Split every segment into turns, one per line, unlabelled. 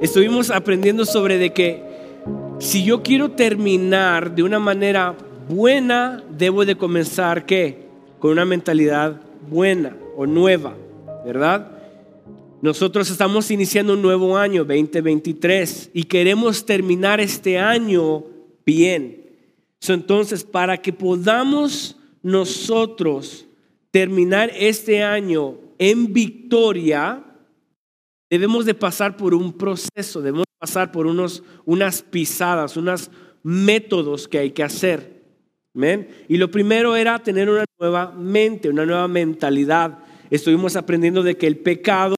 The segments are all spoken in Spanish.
estuvimos aprendiendo sobre de que si yo quiero terminar de una manera buena, debo de comenzar ¿qué? Con una mentalidad buena o nueva, ¿verdad? Nosotros estamos iniciando un nuevo año, 2023, y queremos terminar este año bien. Entonces, para que podamos nosotros terminar este año en victoria, debemos de pasar por un proceso, debemos pasar por unos, unas pisadas, unos métodos que hay que hacer. Y lo primero era tener una nueva mente, una nueva mentalidad. Estuvimos aprendiendo de que el pecado,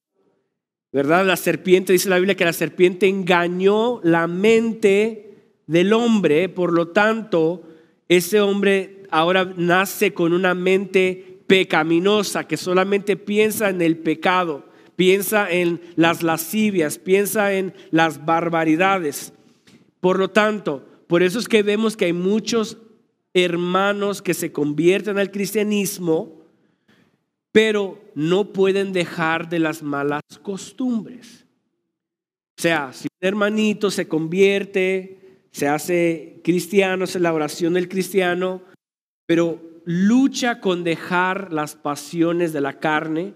¿verdad? La serpiente, dice la Biblia que la serpiente engañó la mente del hombre, por lo tanto, ese hombre ahora nace con una mente pecaminosa que solamente piensa en el pecado, piensa en las lascivias, piensa en las barbaridades. Por lo tanto, por eso es que vemos que hay muchos hermanos que se convierten al cristianismo, pero no pueden dejar de las malas costumbres. O sea, si un hermanito se convierte, se hace cristiano, es la oración del cristiano, pero lucha con dejar las pasiones de la carne,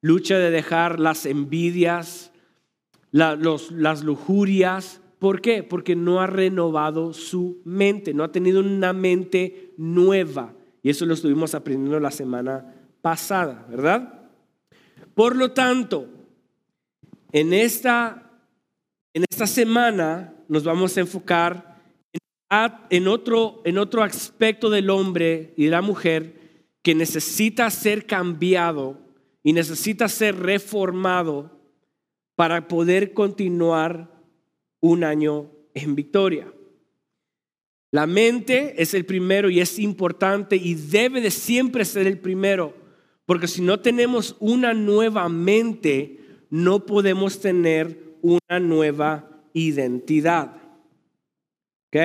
lucha de dejar las envidias, las lujurias, ¿Por qué? Porque no ha renovado su mente, no ha tenido una mente nueva. Y eso lo estuvimos aprendiendo la semana pasada, ¿verdad? Por lo tanto, en esta, en esta semana nos vamos a enfocar en otro, en otro aspecto del hombre y de la mujer que necesita ser cambiado y necesita ser reformado para poder continuar un año en victoria. La mente es el primero y es importante y debe de siempre ser el primero, porque si no tenemos una nueva mente, no podemos tener una nueva identidad. ¿Ok?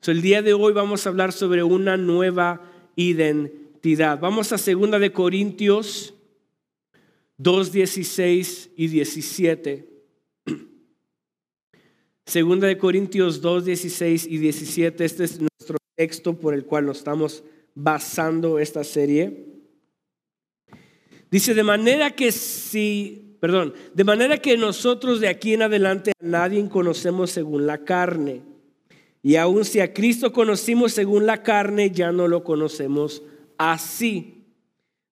So, el día de hoy vamos a hablar sobre una nueva identidad. Vamos a segunda de Corintios 2, 16 y 17. Segunda de Corintios 2, 16 y 17, este es nuestro texto por el cual nos estamos basando esta serie. Dice, de manera que si, perdón, de manera que nosotros de aquí en adelante a nadie conocemos según la carne. Y aun si a Cristo conocimos según la carne, ya no lo conocemos así.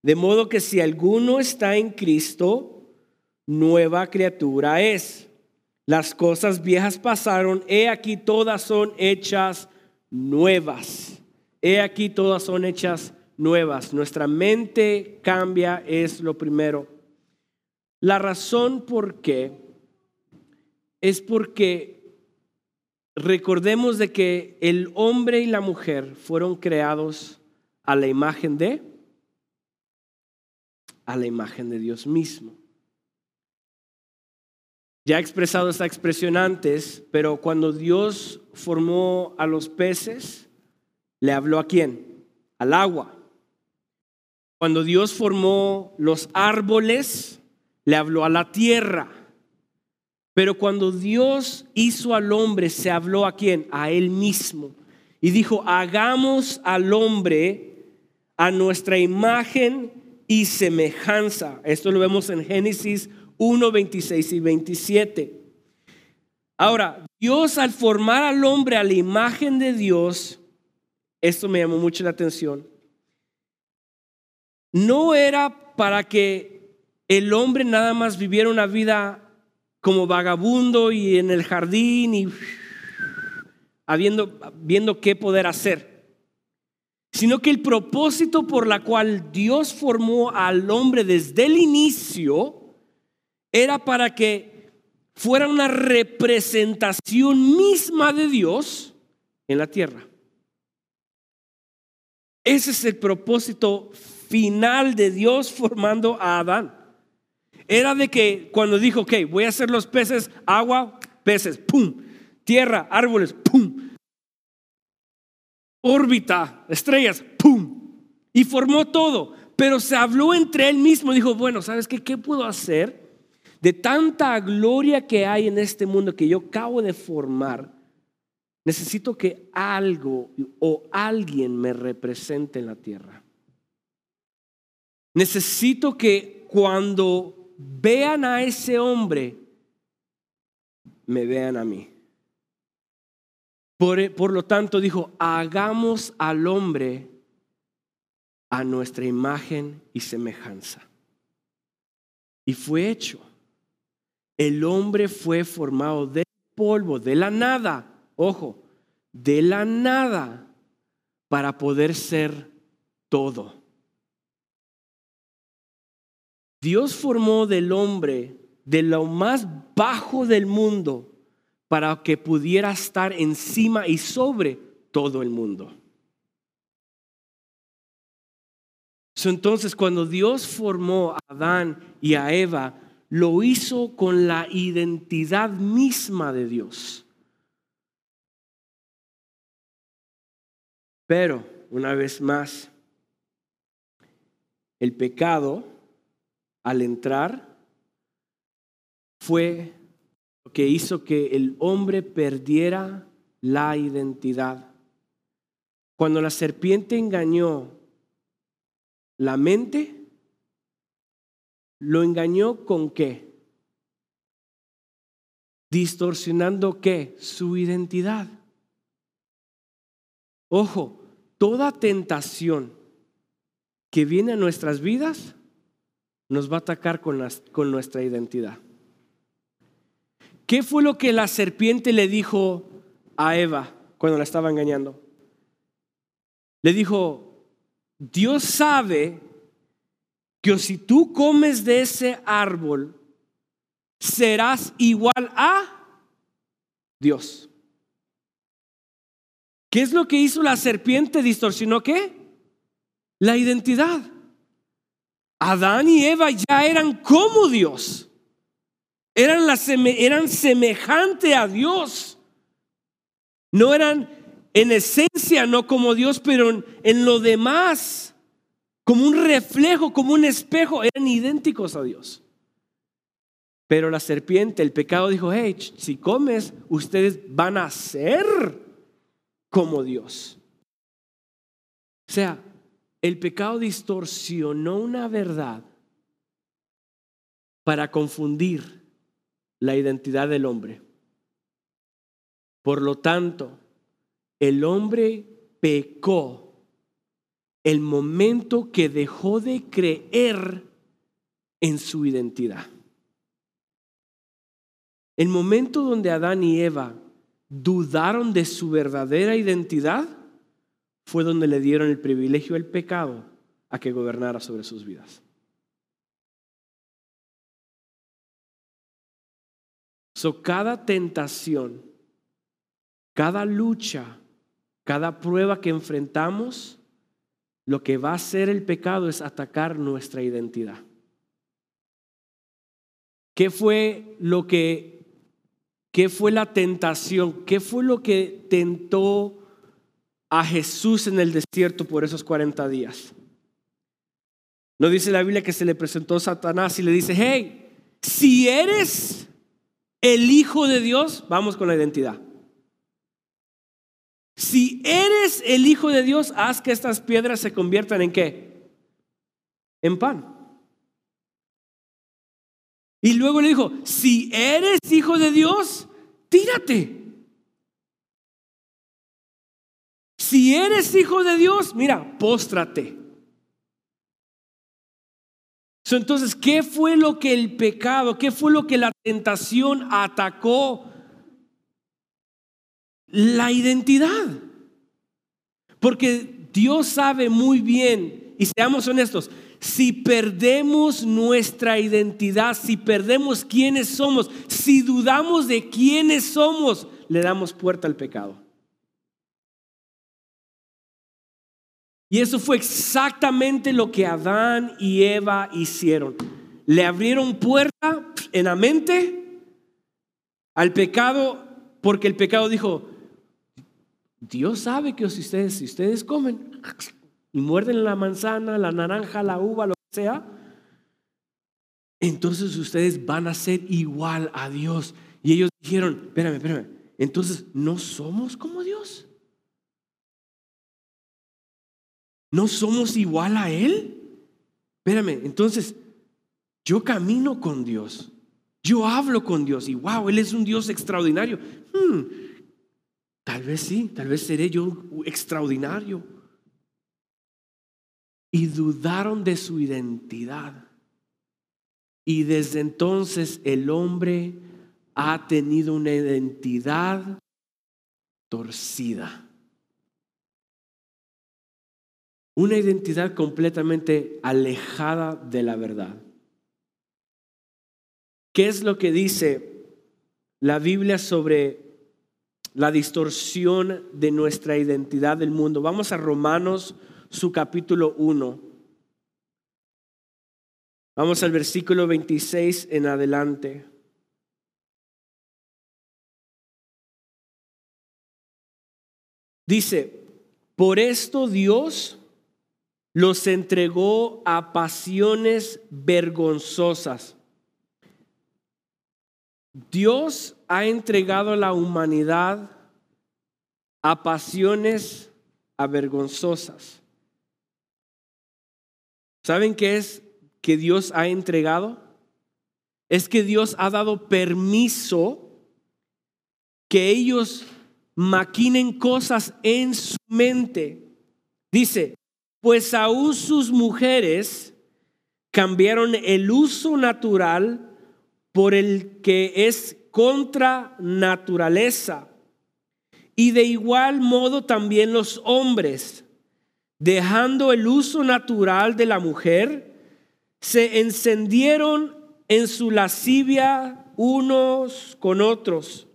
De modo que si alguno está en Cristo, nueva criatura es las cosas viejas pasaron, he aquí todas son hechas nuevas. He aquí todas son hechas nuevas. Nuestra mente cambia es lo primero. La razón por qué es porque recordemos de que el hombre y la mujer fueron creados a la imagen de a la imagen de Dios mismo. Ya he expresado esta expresión antes, pero cuando Dios formó a los peces, ¿le habló a quién? Al agua. Cuando Dios formó los árboles, le habló a la tierra. Pero cuando Dios hizo al hombre, se habló a quién? A él mismo. Y dijo, hagamos al hombre a nuestra imagen y semejanza. Esto lo vemos en Génesis 1, 26 y 27. Ahora, Dios al formar al hombre a la imagen de Dios, esto me llamó mucho la atención, no era para que el hombre nada más viviera una vida como vagabundo y en el jardín y viendo qué poder hacer, sino que el propósito por la cual Dios formó al hombre desde el inicio era para que fuera una representación misma de Dios en la tierra. Ese es el propósito final de Dios formando a Adán. Era de que cuando dijo, ok, voy a hacer los peces, agua, peces, pum, tierra, árboles, pum, órbita, estrellas, pum, y formó todo. Pero se habló entre él mismo, dijo, bueno, ¿sabes qué? ¿Qué puedo hacer? de tanta gloria que hay en este mundo que yo acabo de formar, necesito que algo o alguien me represente en la tierra. Necesito que cuando vean a ese hombre, me vean a mí. Por, lo tanto, dijo, hagamos al hombre a nuestra imagen y semejanza. Y fue hecho. El hombre fue formado del polvo, de la nada, ojo, de la nada, para poder ser todo. Dios formó del hombre de lo más bajo del mundo para que pudiera estar encima y sobre todo el mundo. Entonces, cuando Dios formó a Adán y a Eva, lo hizo con la identidad misma de Dios. Pero, una vez más, el pecado al entrar fue que hizo que el hombre perdiera la identidad. Cuando la serpiente engañó la mente, lo engañó con qué? Distorsionando qué? Su identidad. Ojo, toda tentación que viene a nuestras vidas nos va a atacar con, con nuestra identidad. ¿Qué fue lo que la serpiente le dijo a Eva cuando la estaba engañando? Le dijo, Dios sabe que si tú comes de ese árbol, serás igual a Dios. ¿Qué es lo que hizo la serpiente? ¿Distorsionó qué? La identidad. Adán y Eva ya eran como Dios. Eran, la, eran semejante a Dios. No eran en esencia, no como Dios, pero en, en lo demás, como un reflejo, como un espejo, eran idénticos a Dios. Pero la serpiente, el pecado dijo, hey, si comes, ustedes van a ser como Dios. O sea, el pecado distorsionó una verdad para confundir la identidad del hombre. Por lo tanto, el hombre pecó el momento que dejó de creer en su identidad. El momento donde Adán y Eva dudaron de su verdadera identidad, fue donde le dieron el privilegio del pecado a que gobernara sobre sus vidas. So, cada tentación, cada lucha, cada prueba que enfrentamos, lo que va a hacer el pecado es atacar nuestra identidad. ¿Qué fue lo que ¿Qué fue la tentación? ¿Qué fue lo que tentó a Jesús en el desierto por esos 40 días? No dice la Biblia que se le presentó Satanás y le dice, hey, si eres el Hijo de Dios, vamos con la identidad. Si eres el Hijo de Dios, haz que estas piedras se conviertan en qué? En pan. Y luego le dijo, si eres hijo de Dios, tírate. Si eres hijo de Dios, mira, póstrate. Entonces, ¿qué fue lo que el pecado, qué fue lo que la tentación atacó? La identidad. Porque Dios sabe muy bien, y seamos honestos, si perdemos nuestra identidad, si perdemos quiénes somos, si dudamos de quiénes somos, le damos puerta al pecado. Y eso fue exactamente lo que Adán y Eva hicieron. Le abrieron puerta en la mente al pecado porque el pecado dijo, Dios sabe que si ustedes, si ustedes comen, y muerden la manzana, la naranja, la uva, lo que sea, entonces ustedes van a ser igual a Dios. Y ellos dijeron, espérame, espérame, entonces no somos como Dios. ¿No somos igual a Él? Espérame, entonces yo camino con Dios. Yo hablo con Dios y wow, Él es un Dios extraordinario. Hmm, tal vez sí, tal vez seré yo extraordinario. Y dudaron de su identidad. Y desde entonces el hombre ha tenido una identidad torcida. Una identidad completamente alejada de la verdad. ¿Qué es lo que dice la Biblia sobre la distorsión de nuestra identidad del mundo? Vamos a Romanos, su capítulo 1. Vamos al versículo 26 en adelante. Dice, por esto Dios los entregó a pasiones vergonzosas Dios ha entregado a la humanidad a pasiones avergonzosas. ¿Saben qué es que Dios ha entregado? Es que Dios ha dado permiso que ellos maquinen cosas en su mente. Dice, pues aún sus mujeres cambiaron el uso natural por el que es contra naturaleza. Y de igual modo también los hombres, dejando el uso natural de la mujer, se encendieron en su lascivia unos con otros,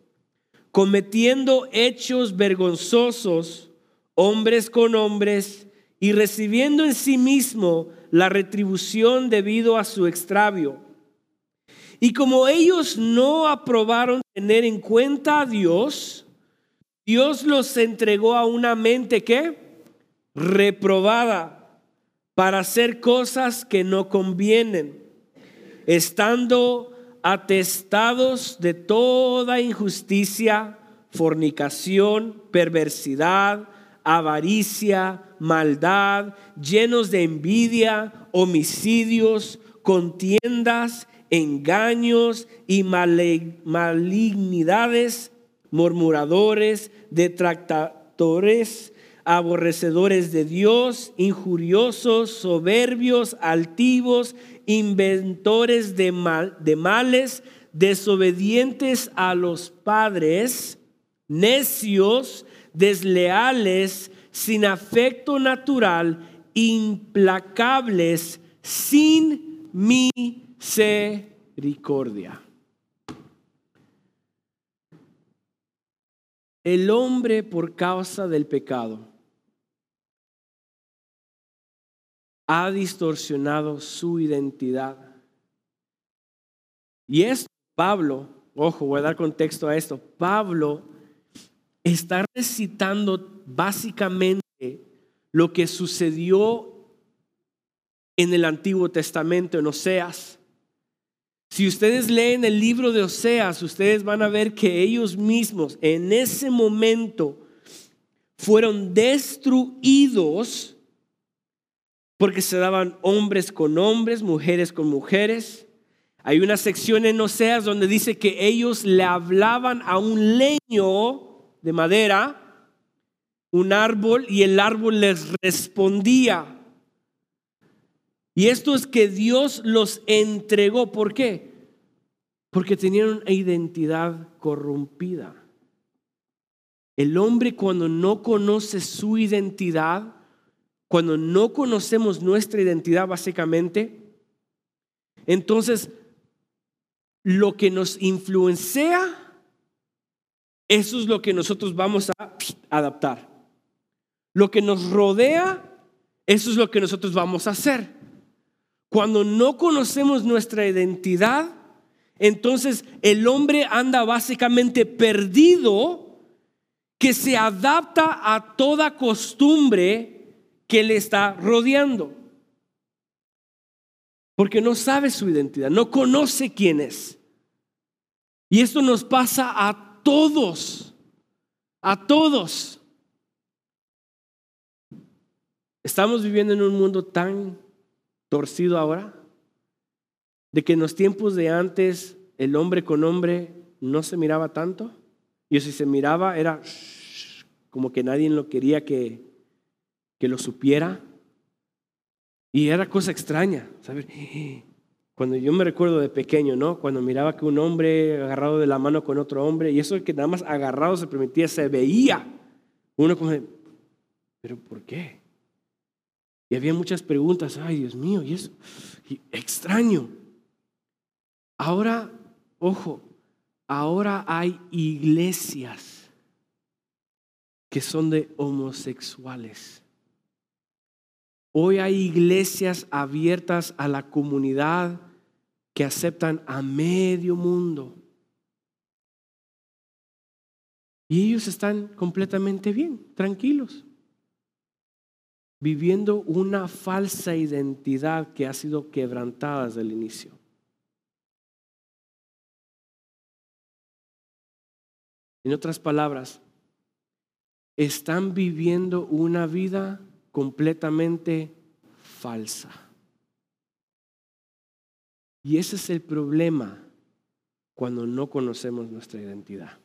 cometiendo hechos vergonzosos, hombres con hombres, y recibiendo en sí mismo la retribución debido a su extravio. Y como ellos no aprobaron tener en cuenta a Dios, Dios los entregó a una mente que reprobada para hacer cosas que no convienen, estando atestados de toda injusticia, fornicación, perversidad, avaricia, maldad, llenos de envidia, homicidios, contiendas engaños y malignidades, murmuradores, detractores, aborrecedores de Dios, injuriosos, soberbios, altivos, inventores de, de males, desobedientes a los padres, necios, desleales, sin afecto natural, implacables, sin mi misericordia. El hombre por causa del pecado ha distorsionado su identidad. Y es Pablo, ojo, voy a dar contexto a esto, Pablo está recitando básicamente lo que sucedió en el Antiguo Testamento, en Oseas. Si ustedes leen el libro de Oseas, ustedes van a ver que ellos mismos en ese momento fueron destruidos porque se daban hombres con hombres, mujeres con mujeres. Hay una sección en Oseas donde dice que ellos le hablaban a un leño de madera, un árbol, y el árbol les respondía. Y esto es que Dios los entregó. ¿Por qué? Porque tenían una identidad corrompida. El hombre cuando no conoce su identidad, cuando no conocemos nuestra identidad básicamente, entonces lo que nos influencia, eso es lo que nosotros vamos a adaptar. Lo que nos rodea, eso es lo que nosotros vamos a hacer. Cuando no conocemos nuestra identidad, entonces el hombre anda básicamente perdido que se adapta a toda costumbre que le está rodeando. porque no sabe su identidad, no conoce quién es. Y esto nos pasa a todos, a todos. Estamos viviendo en un mundo tan torcido ahora, de que en los tiempos de antes el hombre con hombre no se miraba tanto, y si se miraba era como que nadie lo quería que, que lo supiera. Y era cosa extraña, ¿sabes? Cuando yo me recuerdo de pequeño, ¿no? Cuando miraba que un hombre agarrado de la mano con otro hombre, y eso que nada más agarrado se permitía, se veía. Uno como, ¿pero por qué? Y había muchas preguntas, ay Dios mío, y eso, extraño. Ahora, ojo, ahora hay iglesias que son de homosexuales. Hoy hay iglesias abiertas a la comunidad que aceptan a medio mundo. Y ellos están completamente bien, tranquilos, viviendo una falsa identidad que ha sido quebrantada desde el inicio. En otras palabras, están viviendo una vida completamente falsa. Y ese es el problema cuando no conocemos nuestra identidad.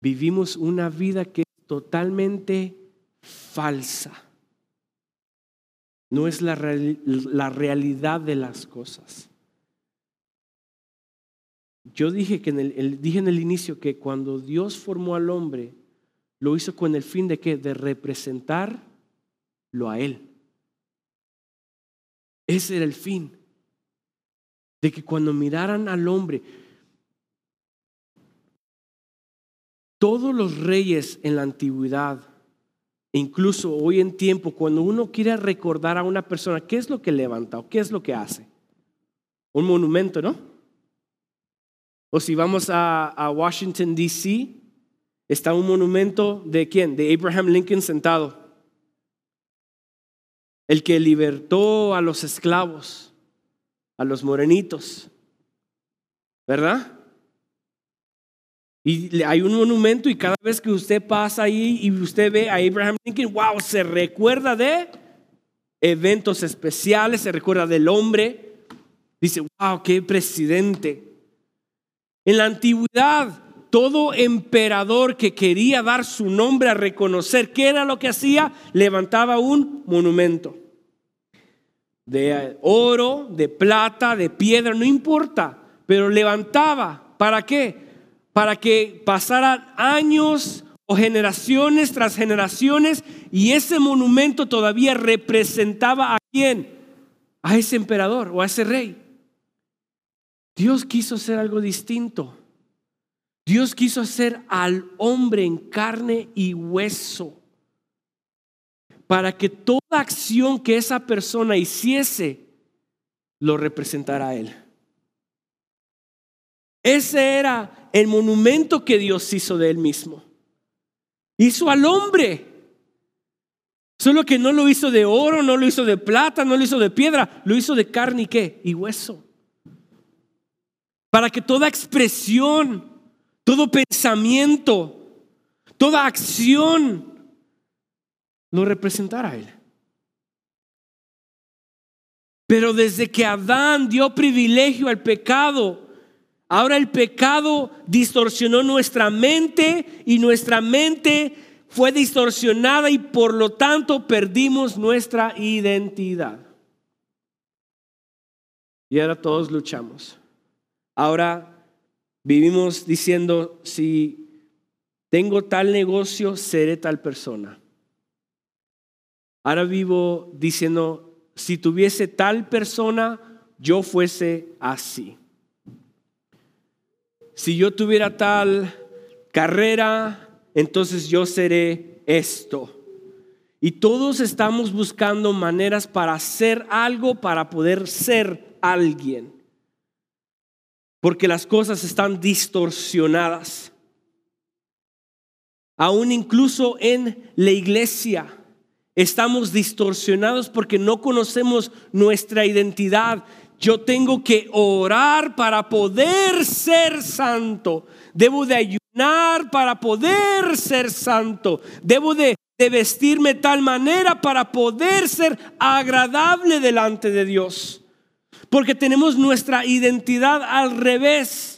Vivimos una vida que es totalmente falsa. No es la, la realidad de las cosas. Yo dije, que en el, dije en el inicio que cuando Dios formó al hombre, lo hizo con el fin de que de representarlo a él. Ese era el fin. De que cuando miraran al hombre, todos los reyes en la antigüedad, incluso hoy en tiempo, cuando uno quiere recordar a una persona, ¿qué es lo que levanta o qué es lo que hace? Un monumento, ¿no? O si vamos a, a Washington, D.C., está un monumento de quién? De Abraham Lincoln sentado. El que libertó a los esclavos, a los morenitos. ¿Verdad? Y hay un monumento y cada vez que usted pasa ahí y usted ve a Abraham Lincoln, wow, se recuerda de eventos especiales, se recuerda del hombre. Dice, wow, qué presidente. En la antigüedad, todo emperador que quería dar su nombre a reconocer qué era lo que hacía, levantaba un monumento. De oro, de plata, de piedra, no importa, pero levantaba. ¿Para qué? Para que pasaran años o generaciones tras generaciones y ese monumento todavía representaba a quién? A ese emperador o a ese rey. Dios quiso hacer algo distinto. Dios quiso hacer al hombre en carne y hueso para que toda acción que esa persona hiciese lo representara a él. Ese era el monumento que Dios hizo de él mismo. Hizo al hombre. Solo que no lo hizo de oro, no lo hizo de plata, no lo hizo de piedra, lo hizo de carne y qué? Y hueso para que toda expresión, todo pensamiento, toda acción lo representara a Él. Pero desde que Adán dio privilegio al pecado, ahora el pecado distorsionó nuestra mente y nuestra mente fue distorsionada y por lo tanto perdimos nuestra identidad. Y ahora todos luchamos. Ahora vivimos diciendo, si tengo tal negocio, seré tal persona. Ahora vivo diciendo, si tuviese tal persona, yo fuese así. Si yo tuviera tal carrera, entonces yo seré esto. Y todos estamos buscando maneras para hacer algo, para poder ser alguien porque las cosas están distorsionadas. Aún incluso en la iglesia estamos distorsionados porque no conocemos nuestra identidad. Yo tengo que orar para poder ser santo. Debo de ayunar para poder ser santo. Debo de, de vestirme tal manera para poder ser agradable delante de Dios. Porque tenemos nuestra identidad al revés.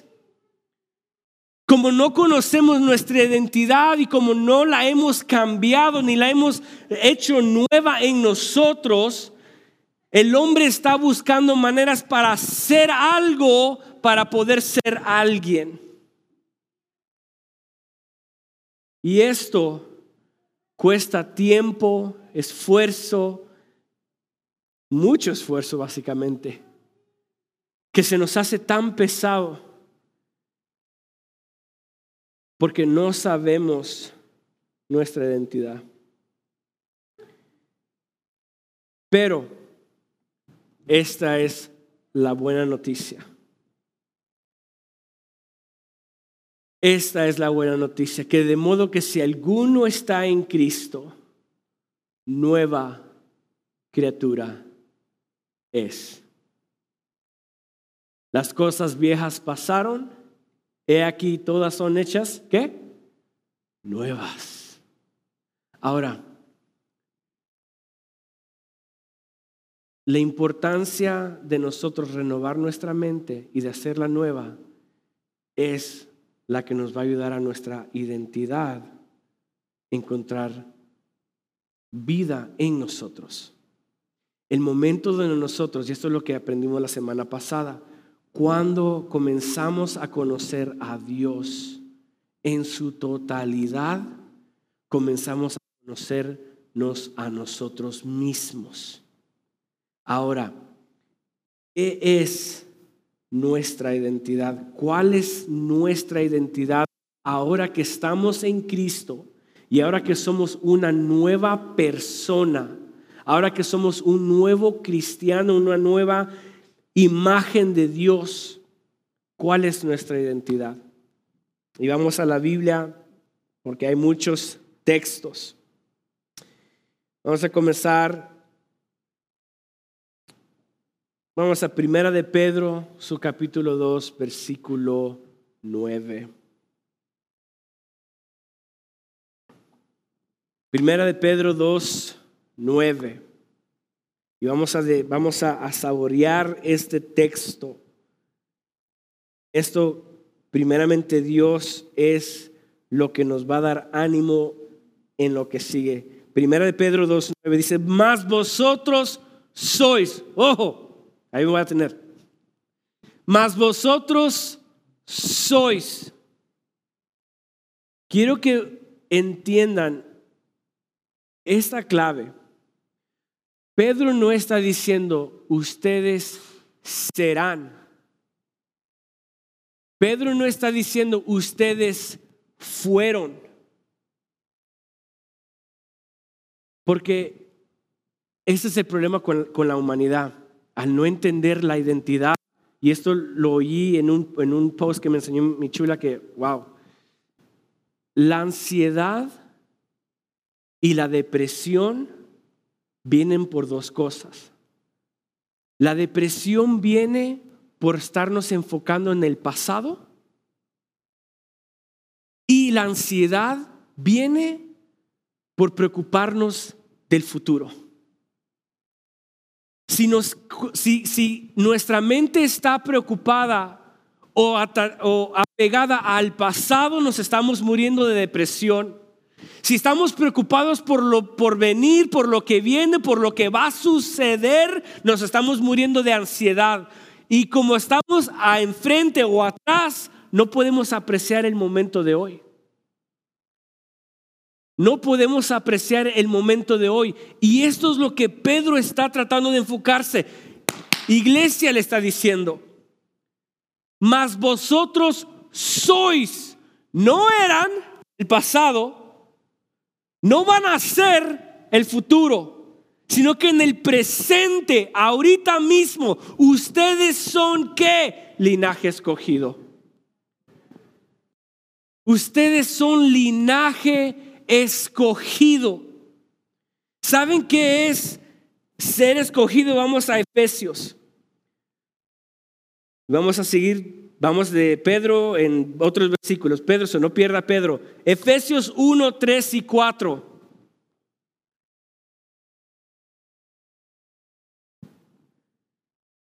Como no conocemos nuestra identidad y como no la hemos cambiado ni la hemos hecho nueva en nosotros, el hombre está buscando maneras para hacer algo para poder ser alguien. Y esto cuesta tiempo, esfuerzo, mucho esfuerzo básicamente, que se nos hace tan pesado porque no sabemos nuestra identidad. Pero esta es la buena noticia. Esta es la buena noticia, que de modo que si alguno está en Cristo, nueva criatura es. Las cosas viejas pasaron He aquí, todas son hechas, ¿qué? Nuevas. Ahora, la importancia de nosotros renovar nuestra mente y de hacerla nueva es la que nos va a ayudar a nuestra identidad encontrar vida en nosotros. El momento de nosotros, y esto es lo que aprendimos la semana pasada, cuando comenzamos a conocer a Dios en su totalidad, comenzamos a conocernos a nosotros mismos. Ahora, ¿qué es nuestra identidad? ¿Cuál es nuestra identidad ahora que estamos en Cristo y ahora que somos una nueva persona? Ahora que somos un nuevo cristiano, una nueva imagen de Dios, ¿cuál es nuestra identidad? Y vamos a la Biblia porque hay muchos textos. Vamos a comenzar. Vamos a Primera de Pedro, su capítulo 2, versículo 9. Primera de Pedro 2, 9. Y vamos a, vamos a, saborear este texto. Esto, primeramente, Dios es lo que nos va a dar ánimo en lo que sigue. Primera de Pedro 2.9 dice, más vosotros sois, ojo, ahí me voy a tener, más vosotros sois. Quiero que entiendan esta clave. Pedro no está diciendo, ustedes serán. Pedro no está diciendo, ustedes fueron. Porque ese es el problema con, la humanidad, al no entender la identidad. Y esto lo oí en un, en un post que me enseñó mi chula que, wow, la ansiedad y la depresión vienen por dos cosas. La depresión viene por estarnos enfocando en el pasado y la ansiedad viene por preocuparnos del futuro. Si, nos, si, si nuestra mente está preocupada o, o apegada al pasado, nos estamos muriendo de depresión. Si estamos preocupados por lo por venir, por lo que viene, por lo que va a suceder, nos estamos muriendo de ansiedad. Y como estamos a enfrente o atrás, no podemos apreciar el momento de hoy. No podemos apreciar el momento de hoy. Y esto es lo que Pedro está tratando de enfocarse. Iglesia le está diciendo, mas vosotros sois, no eran el pasado, no van a ser el futuro, sino que en el presente, ahorita mismo, ustedes son qué? Linaje escogido. Ustedes son linaje escogido. ¿Saben qué es ser escogido? Vamos a Efesios. Vamos a seguir, vamos de Pedro en otros versículos. Pedro, se no pierda Pedro. Efesios 1, 3 y 4.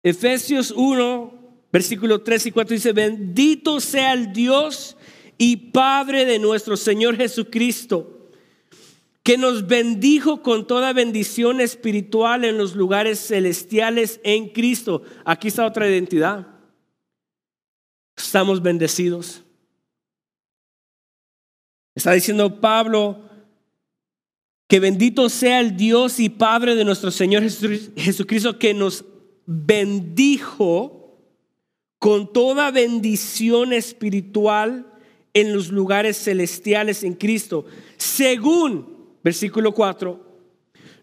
Efesios 1, versículo 3 y 4 dice, bendito sea el Dios y Padre de nuestro Señor Jesucristo, que nos bendijo con toda bendición espiritual en los lugares celestiales en Cristo. Aquí está otra identidad. Estamos bendecidos. Está diciendo Pablo que bendito sea el Dios y Padre de nuestro Señor Jesucristo que nos bendijo con toda bendición espiritual en los lugares celestiales en Cristo, según, versículo 4,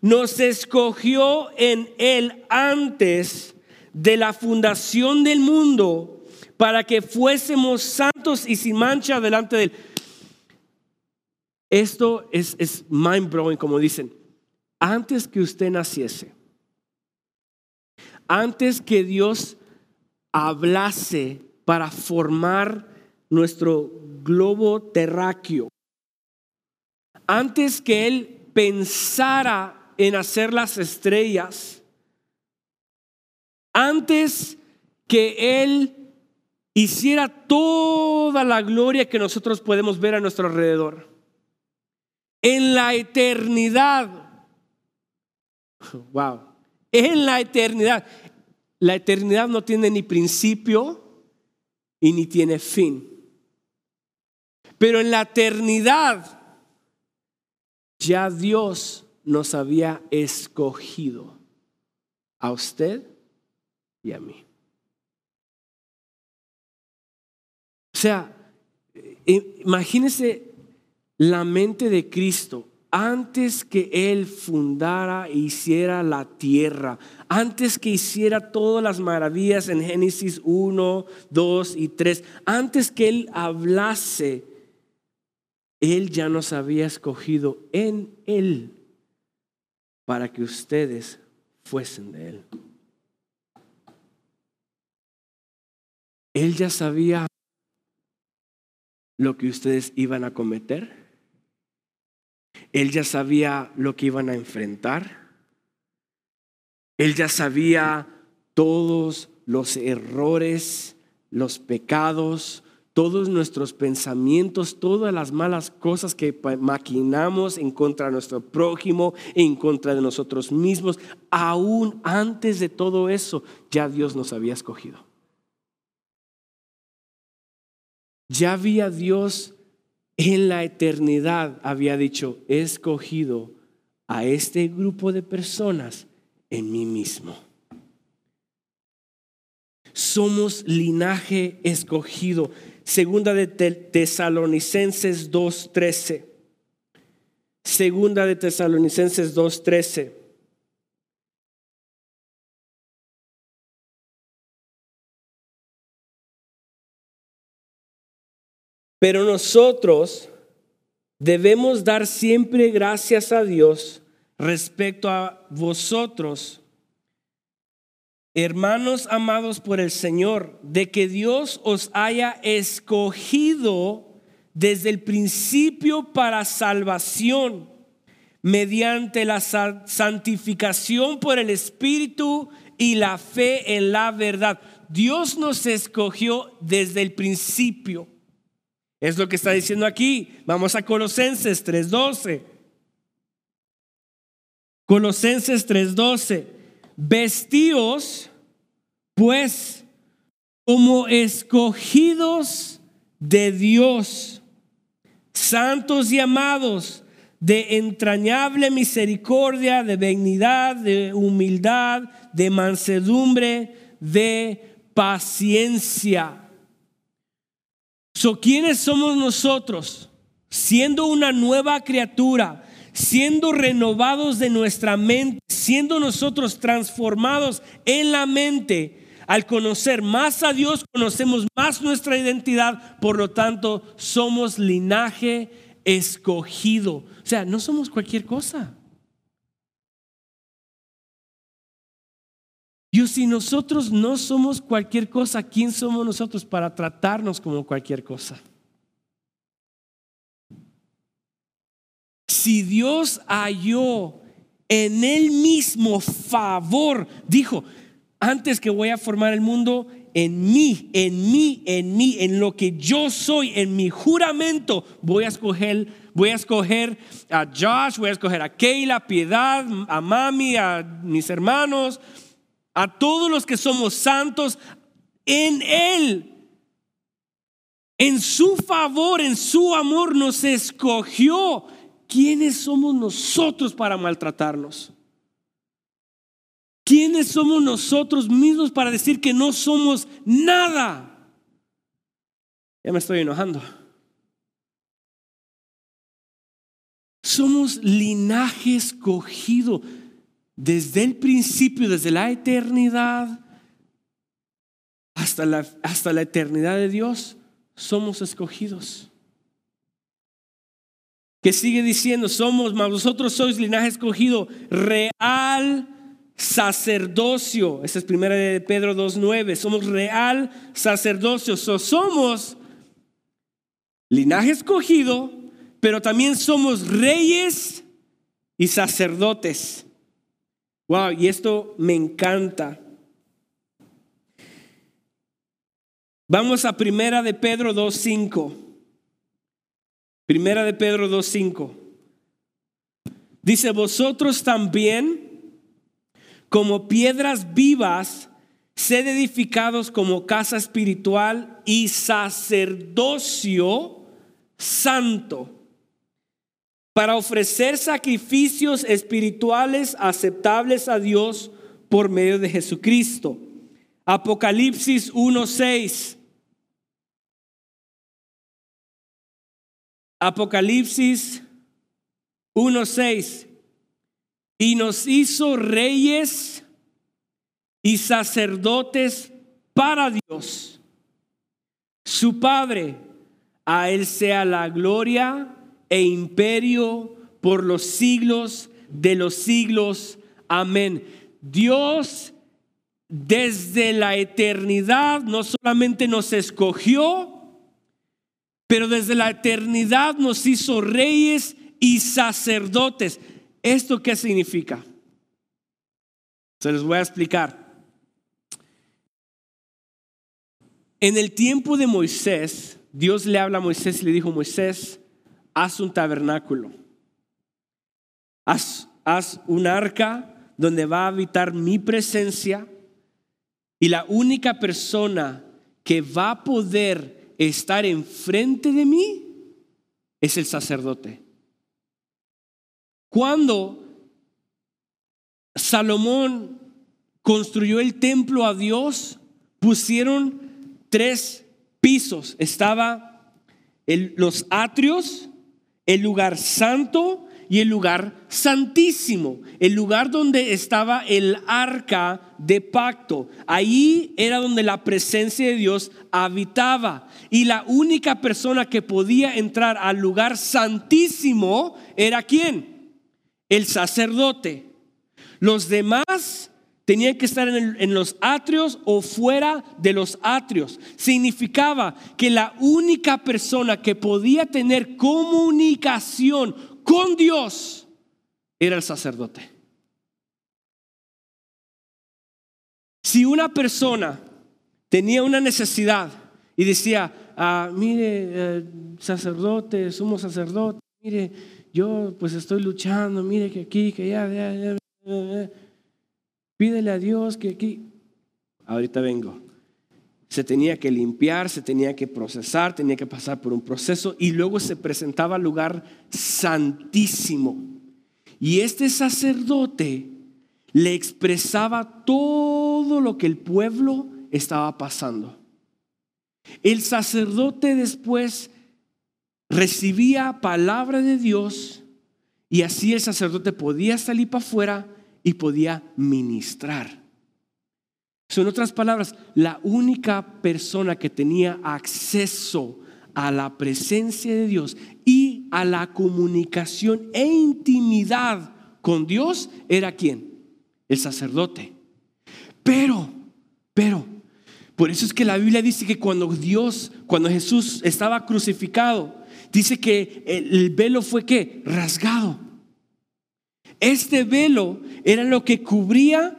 nos escogió en Él antes de la fundación del mundo para que fuésemos santos y sin mancha delante de Él. Esto es, mind blowing, como dicen. Antes que usted naciese, antes que Dios hablase para formar nuestro globo terráqueo, antes que Él pensara en hacer las estrellas, antes que Él hiciera toda la gloria que nosotros podemos ver a nuestro alrededor, en la eternidad, wow, en la eternidad. La eternidad no tiene ni principio y ni tiene fin. Pero en la eternidad ya Dios nos había escogido a usted y a mí. Sea, imagínese la mente de Cristo antes que Él fundara e hiciera la tierra, antes que hiciera todas las maravillas en Génesis 1, 2 y 3, antes que Él hablase, Él ya nos había escogido en Él para que ustedes fuesen de Él. Él ya sabía lo que ustedes iban a cometer. Él ya sabía lo que iban a enfrentar. Él ya sabía todos los errores, los pecados, todos nuestros pensamientos, todas las malas cosas que maquinamos en contra de nuestro prójimo, en contra de nosotros mismos. Aún antes de todo eso, ya Dios nos había escogido. Ya había Dios en la eternidad había dicho, he escogido a este grupo de personas en mí mismo. Somos linaje escogido. Segunda de Tesalonicenses 2.13. Segunda de Tesalonicenses 2.13. Pero nosotros debemos dar siempre gracias a Dios respecto a vosotros, hermanos amados por el Señor, de que Dios os haya escogido desde el principio para salvación, mediante la santificación por el Espíritu y la fe en la verdad. Dios nos escogió desde el principio. Es lo que está diciendo aquí. Vamos a Colosenses 3:12. Colosenses 3:12. Vestíos pues como escogidos de Dios, santos y amados, de entrañable misericordia, de benignidad, de humildad, de mansedumbre, de paciencia So, ¿quiénes somos nosotros? Siendo una nueva criatura, siendo renovados de nuestra mente, siendo nosotros transformados en la mente, al conocer más a Dios, conocemos más nuestra identidad, por lo tanto, somos linaje escogido. O sea, no somos cualquier cosa. Y si nosotros no somos cualquier cosa, ¿quién somos nosotros para tratarnos como cualquier cosa? Si Dios halló en él mismo favor, dijo, antes que voy a formar el mundo, en mí, en mí, en mí, en lo que yo soy, en mi juramento, voy a escoger, voy a escoger a Josh, voy a escoger a Keila, a Piedad, a Mami, a mis hermanos, a todos los que somos santos en Él. En su favor, en su amor nos escogió. ¿Quiénes somos nosotros para maltratarnos? ¿Quiénes somos nosotros mismos para decir que no somos nada? Ya me estoy enojando. Somos linaje escogido desde el principio, desde la eternidad hasta la, hasta la eternidad de Dios. Somos escogidos. Que sigue diciendo, somos, mas vosotros sois linaje escogido, real sacerdocio. Esa es primera de Pedro 2.9. Somos real sacerdocio. somos linaje escogido, pero también somos reyes y sacerdotes. Wow, y esto me encanta. Vamos a primera de Pedro 2.5. Primera de Pedro 2.5. Dice, vosotros también como piedras vivas, sed edificados como casa espiritual y sacerdocio santo, para ofrecer sacrificios espirituales aceptables a Dios por medio de Jesucristo. Apocalipsis 1.6. Apocalipsis 1.6 y nos hizo reyes y sacerdotes para Dios, su Padre. A Él sea la gloria e imperio por los siglos de los siglos. Amén. Dios desde la eternidad no solamente nos escogió, pero desde la eternidad nos hizo reyes y sacerdotes. ¿Esto qué significa? Se les voy a explicar. En el tiempo de Moisés, Dios le habla a Moisés y le dijo, Moisés, haz un tabernáculo. Haz, haz un arca donde va a habitar mi presencia y la única persona que va a poder estar enfrente de mí es el sacerdote. Cuando Salomón construyó el templo a Dios, pusieron tres pisos. Estaba los atrios, el lugar santo y el lugar santísimo, el lugar donde estaba el arca de pacto. Ahí era donde la presencia de Dios habitaba. Y la única persona que podía entrar al lugar santísimo era quién? el sacerdote. Los demás tenían que estar en, los atrios o fuera de los atrios. Significaba que la única persona que podía tener comunicación con Dios era el sacerdote. Si una persona tenía una necesidad y decía, ah, mire, eh, sacerdote, sumo sacerdote, mire, yo pues estoy luchando, mire que aquí, que ya, ya, ya, pídele a Dios que aquí, ahorita vengo. Se tenía que limpiar, se tenía que procesar, tenía que pasar por un proceso y luego se presentaba al lugar santísimo. Y este sacerdote le expresaba todo lo que el pueblo estaba pasando. El sacerdote después recibía palabra de Dios y así el sacerdote podía salir para afuera y podía ministrar. Son otras palabras, la única persona que tenía acceso a la presencia de Dios y a la comunicación e intimidad con Dios era quién? El sacerdote. Pero, pero, por eso es que la Biblia dice que cuando Dios, cuando Jesús estaba crucificado, dice que el velo fue que rasgado. Este velo era lo que cubría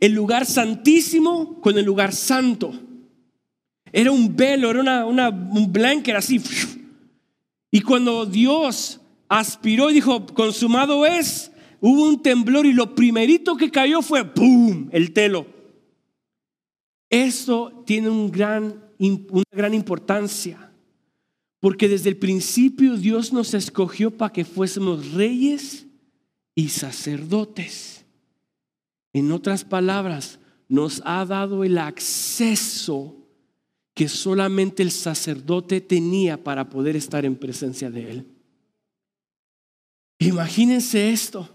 el lugar santísimo con el lugar santo. Era un velo, era una, un blanket así. Y cuando Dios aspiró y dijo, consumado es, hubo un temblor y lo primerito que cayó fue, ¡pum!, el telo. Esto tiene un gran, una gran importancia, porque desde el principio Dios nos escogió para que fuésemos reyes y sacerdotes. En otras palabras, nos ha dado el acceso que solamente el sacerdote tenía para poder estar en presencia de él. Imagínense esto.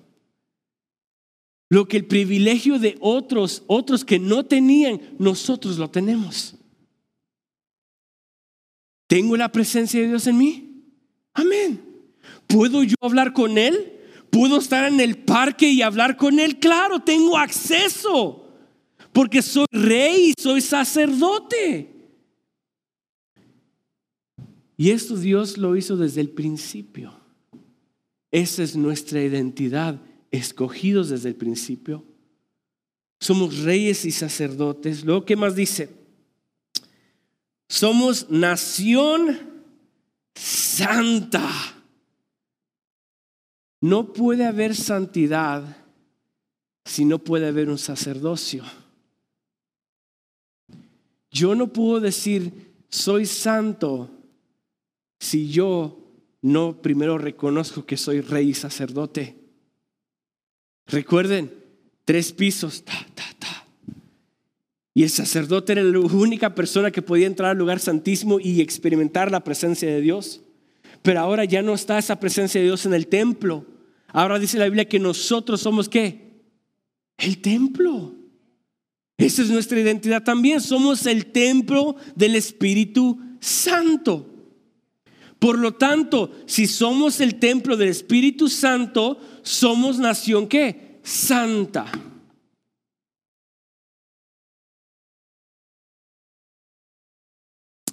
Lo que el privilegio de otros, otros que no tenían, nosotros lo tenemos. ¿Tengo la presencia de Dios en mí? Amén. ¿Puedo yo hablar con Él? ¿Puedo estar en el parque y hablar con Él? Claro, tengo acceso. Porque soy rey, soy sacerdote. Y esto Dios lo hizo desde el principio. Esa es nuestra identidad, escogidos desde el principio. Somos reyes y sacerdotes. Luego, ¿qué más dice? Somos nación santa. No puede haber santidad si no puede haber un sacerdocio. Yo no puedo decir, soy santo, si yo no primero reconozco que soy rey y sacerdote. Recuerden, tres pisos, ta, ta, ta. Y el sacerdote era la única persona que podía entrar al lugar santísimo y experimentar la presencia de Dios. Pero ahora ya no está esa presencia de Dios en el templo. Ahora dice la Biblia que nosotros somos qué? El templo. Esa es nuestra identidad también. Somos el templo del Espíritu Santo. Por lo tanto, si somos el templo del Espíritu Santo, somos nación qué? Santa.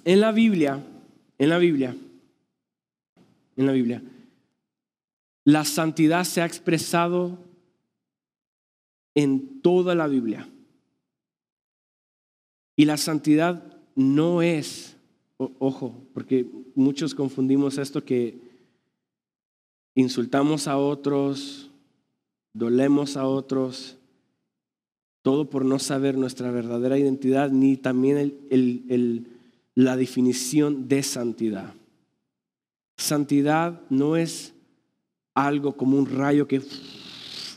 En la Biblia, en la Biblia, en la Biblia, la santidad se ha expresado en toda la Biblia. Y la santidad no es ojo, porque muchos confundimos esto que insultamos a otros, dolemos a otros, todo por no saber nuestra verdadera identidad, ni también la definición de santidad. Santidad no es algo como un rayo que...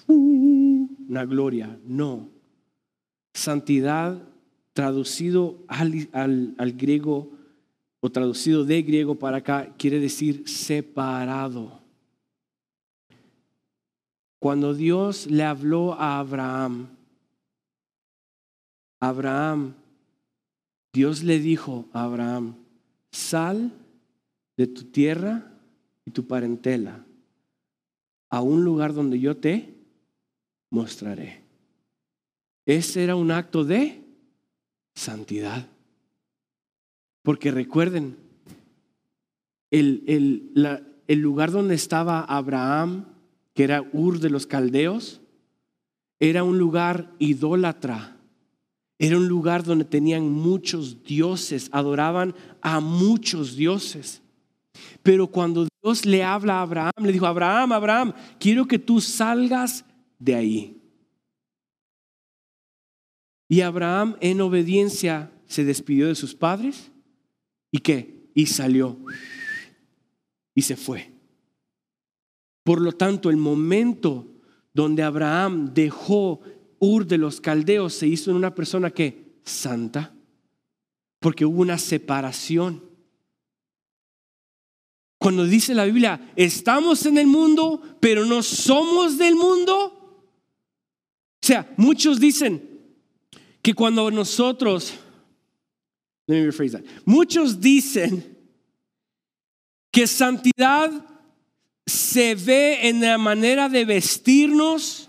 Una gloria, no. Santidad traducido al, al griego o traducido de griego para acá, quiere decir separado. Cuando Dios le habló a Abraham, Abraham, Dios le dijo a Abraham, sal de tu tierra y tu parentela a un lugar donde yo te mostraré. Ese era un acto de santidad. Porque recuerden, el, el, lugar donde estaba Abraham, que era Ur de los Caldeos, era un lugar idólatra. Era un lugar donde tenían muchos dioses, adoraban a muchos dioses. Pero cuando Dios le habla a Abraham, le dijo, Abraham, Abraham, quiero que tú salgas de ahí. Y Abraham en obediencia se despidió de sus padres ¿Y qué? Y salió. Y se fue. Por lo tanto, el momento donde Abraham dejó Ur de los caldeos se hizo en una persona que santa, porque hubo una separación. Cuando dice la Biblia, estamos en el mundo, pero no somos del mundo. O sea, muchos dicen que cuando nosotros Muchos dicen que santidad se ve en la manera de vestirnos,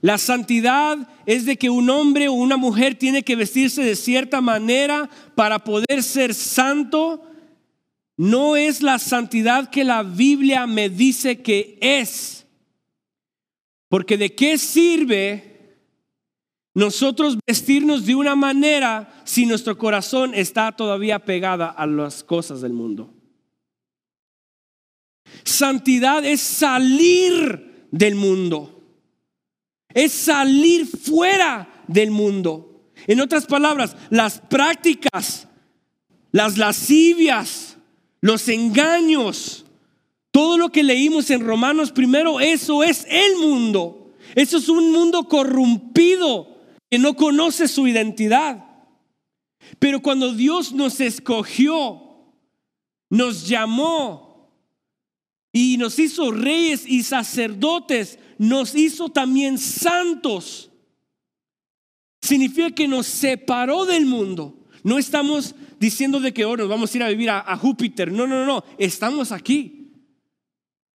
La santidad es de que un hombre o una mujer tiene que vestirse de cierta manera para poder ser santo. No es la santidad que la Biblia me dice que es. Porque de qué sirve nosotros vestirnos de una manera si nuestro corazón está todavía pegada a las cosas del mundo. Santidad es salir del mundo es salir fuera del mundo. En otras palabras, las prácticas, las lascivias, los engaños, todo lo que leímos en Romanos primero, eso es el mundo. Eso es un mundo corrompido que no conoce su identidad. Pero cuando Dios nos escogió, nos llamó y nos hizo reyes y sacerdotes, nos hizo también santos. Significa que nos separó del mundo. No estamos diciendo de que ahora nos vamos a ir a vivir a, a Júpiter. No, no, no. Estamos aquí.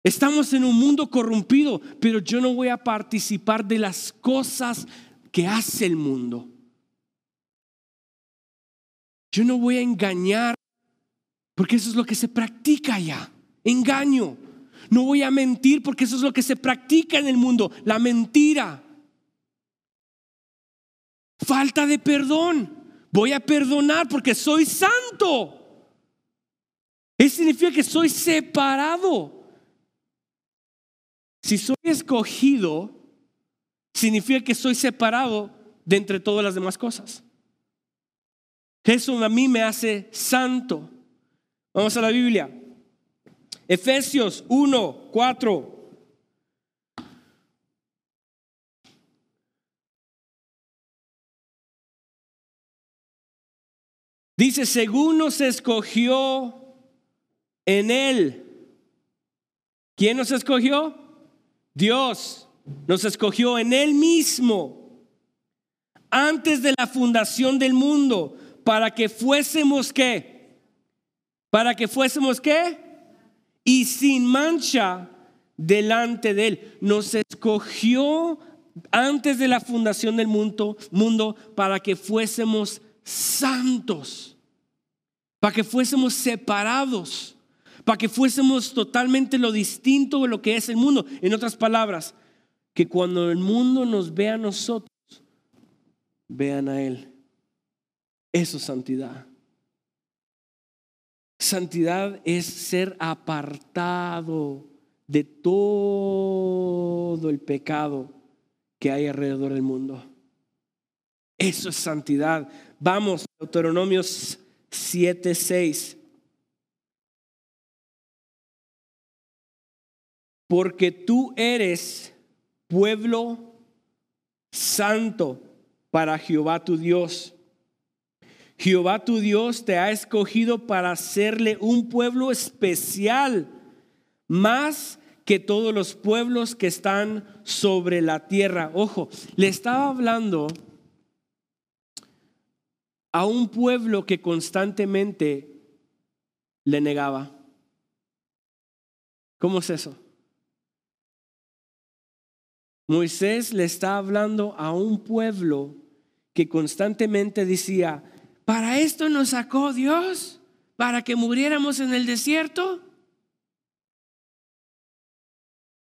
Estamos en un mundo corrompido, pero yo no voy a participar de las cosas que hace el mundo. Yo no voy a engañar, porque eso es lo que se practica ya. Engaño. No voy a mentir porque eso es lo que se practica en el mundo, la mentira. Falta de perdón. Voy a perdonar porque soy santo. Eso significa que soy separado. Si soy escogido, significa que soy separado de entre todas las demás cosas. Eso a mí me hace santo. Vamos a la Biblia. Efesios 1, 4. Dice, según nos escogió en Él. ¿Quién nos escogió? Dios nos escogió en Él mismo, antes de la fundación del mundo, para que fuésemos qué? Para que fuésemos qué? y sin mancha delante de Él. Nos escogió antes de la fundación del mundo, mundo para que fuésemos santos, para que fuésemos separados, para que fuésemos totalmente lo distinto de lo que es el mundo. En otras palabras, que cuando el mundo nos vea a nosotros, vean a Él. Eso es santidad. Santidad es ser apartado de todo el pecado que hay alrededor del mundo. Eso es santidad. Vamos, Deuteronomios 7:6. Porque tú eres pueblo santo para Jehová tu Dios. Jehová tu Dios te ha escogido para hacerle un pueblo especial, más que todos los pueblos que están sobre la tierra. Ojo, le estaba hablando a un pueblo que constantemente le negaba. ¿Cómo es eso? Moisés le está hablando a un pueblo que constantemente decía, ¿Para esto nos sacó Dios? ¿Para que muriéramos en el desierto?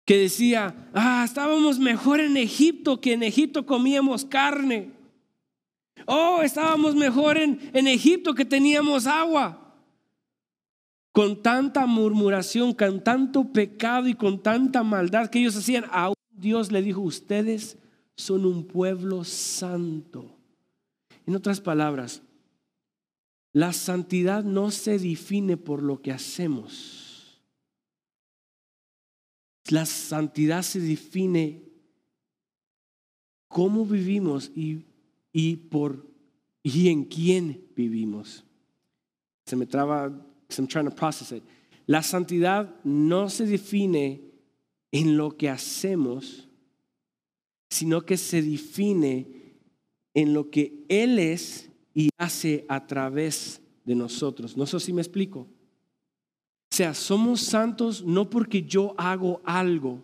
Que decía, ah, estábamos mejor en Egipto, que en Egipto comíamos carne. Oh, estábamos mejor en, en Egipto, que teníamos agua. Con tanta murmuración, con tanto pecado y con tanta maldad que ellos hacían, aún Dios le dijo, ustedes son un pueblo santo. En otras palabras, la santidad no se define por lo que hacemos. La santidad se define cómo vivimos y, y por y en quién vivimos. Se me traba, I'm trying to process it. La santidad no se define en lo que hacemos, sino que se define en lo que Él es y hace a través de nosotros. No sé si me explico. O sea, somos santos no porque yo hago algo,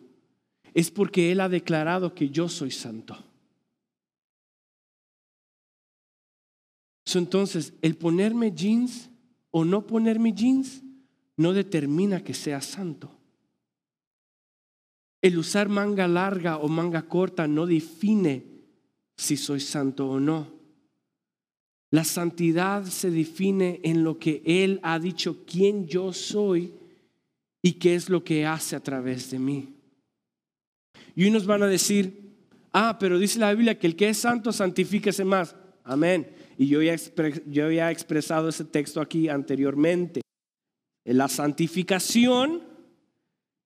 es porque Él ha declarado que yo soy santo. Entonces, el ponerme jeans o no ponerme jeans no determina que sea santo. El usar manga larga o manga corta no define si soy santo o no. La santidad se define en lo que Él ha dicho quién yo soy y qué es lo que hace a través de mí. Y unos van a decir, ah, pero dice la Biblia que el que es santo santifíquese más. Amén. Y yo ya, yo había expresado ese texto aquí anteriormente. La santificación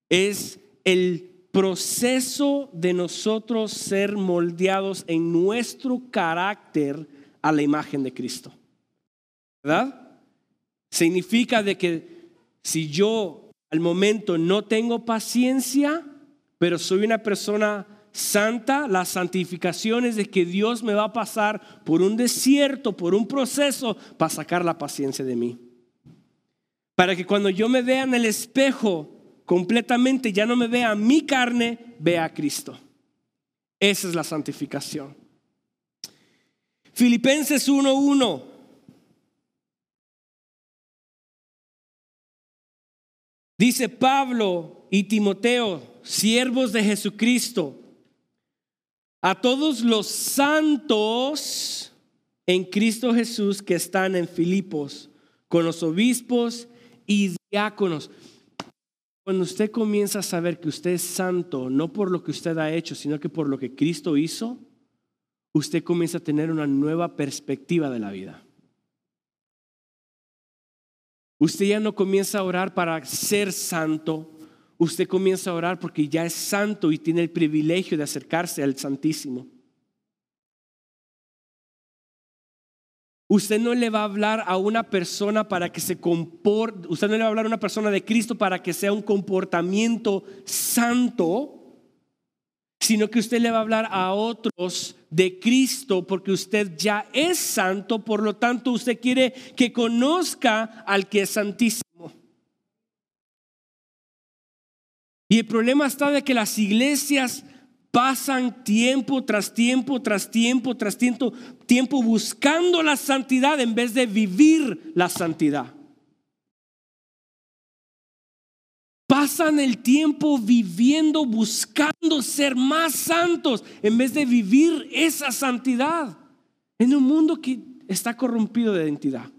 es el proceso de nosotros ser moldeados en nuestro carácter a la imagen de Cristo. ¿Verdad? Significa de que si yo al momento no tengo paciencia, pero soy una persona santa, la santificación es de que Dios me va a pasar por un desierto, por un proceso, para sacar la paciencia de mí. Para que cuando yo me vea en el espejo, completamente, ya no me vea mi carne, vea a Cristo. Esa es la santificación. Filipenses 1.1. Dice Pablo y Timoteo, siervos de Jesucristo, a todos los santos en Cristo Jesús que están en Filipos, con los obispos y diáconos. Cuando usted comienza a saber que usted es santo, no por lo que usted ha hecho, sino que por lo que Cristo hizo, usted comienza a tener una nueva perspectiva de la vida. Usted ya no comienza a orar para ser santo, usted comienza a orar porque ya es santo y tiene el privilegio de acercarse al Santísimo. Usted no le va a hablar a una persona para que se comporte, usted no le va a hablar a una persona de Cristo para que sea un comportamiento santo, sino que usted le va a hablar a otros de Cristo porque usted ya es santo, por lo tanto usted quiere que conozca al que es santísimo. Y el problema está de que las iglesias pasan tiempo tras tiempo, tras tiempo, tras tiempo, tiempo buscando la santidad en vez de vivir la santidad. Pasan el tiempo viviendo, buscando ser más santos en vez de vivir esa santidad en un mundo que está corrompido de identidad.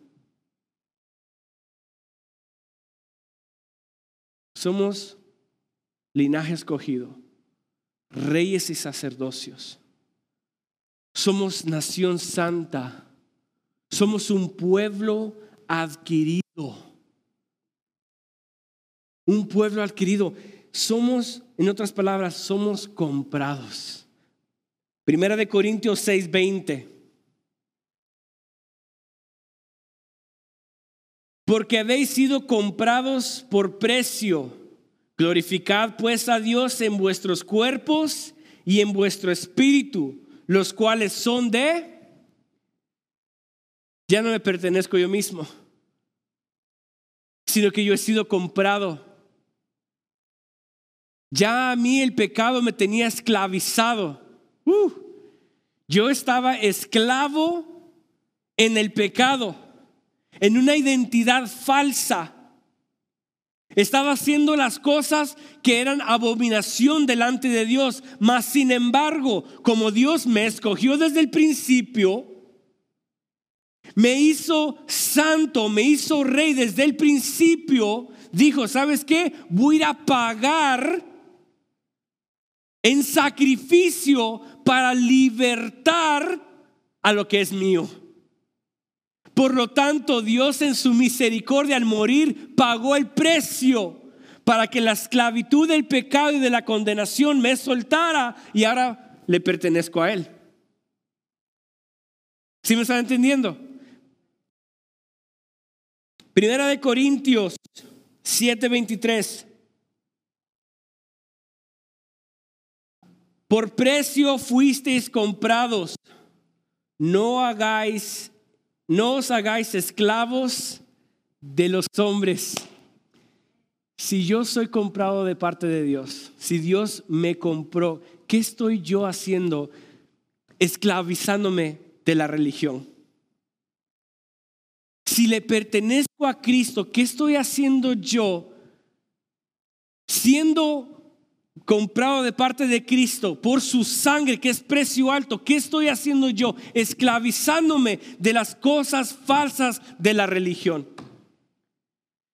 Somos linaje escogido reyes y sacerdocios. Somos nación santa. Somos un pueblo adquirido. Un pueblo adquirido. Somos, en otras palabras, somos comprados. Primera de Corintios 6:20. Porque habéis sido comprados por precio. Glorificad pues a Dios en vuestros cuerpos y en vuestro espíritu, los cuales son de... Ya no me pertenezco yo mismo, sino que yo he sido comprado. Ya a mí el pecado me tenía esclavizado. Uh, yo estaba esclavo en el pecado, en una identidad falsa estaba haciendo las cosas que eran abominación delante de Dios. Mas, sin embargo, como Dios me escogió desde el principio, me hizo santo, me hizo rey desde el principio, dijo, ¿sabes qué? Voy a pagar en sacrificio para libertar a lo que es mío. Por lo tanto, Dios en su misericordia al morir pagó el precio para que la esclavitud del pecado y de la condenación me soltara y ahora le pertenezco a Él. ¿Sí me están entendiendo? Primera de Corintios 7:23. Por precio fuisteis comprados. No hagáis no os hagáis esclavos de los hombres, si yo soy comprado de parte de Dios, si Dios me compró, ¿qué estoy yo haciendo esclavizándome de la religión? Si le pertenezco a Cristo, ¿qué estoy haciendo yo siendo comprado de parte de Cristo por su sangre, que es precio alto, ¿qué estoy haciendo yo? Esclavizándome de las cosas falsas de la religión.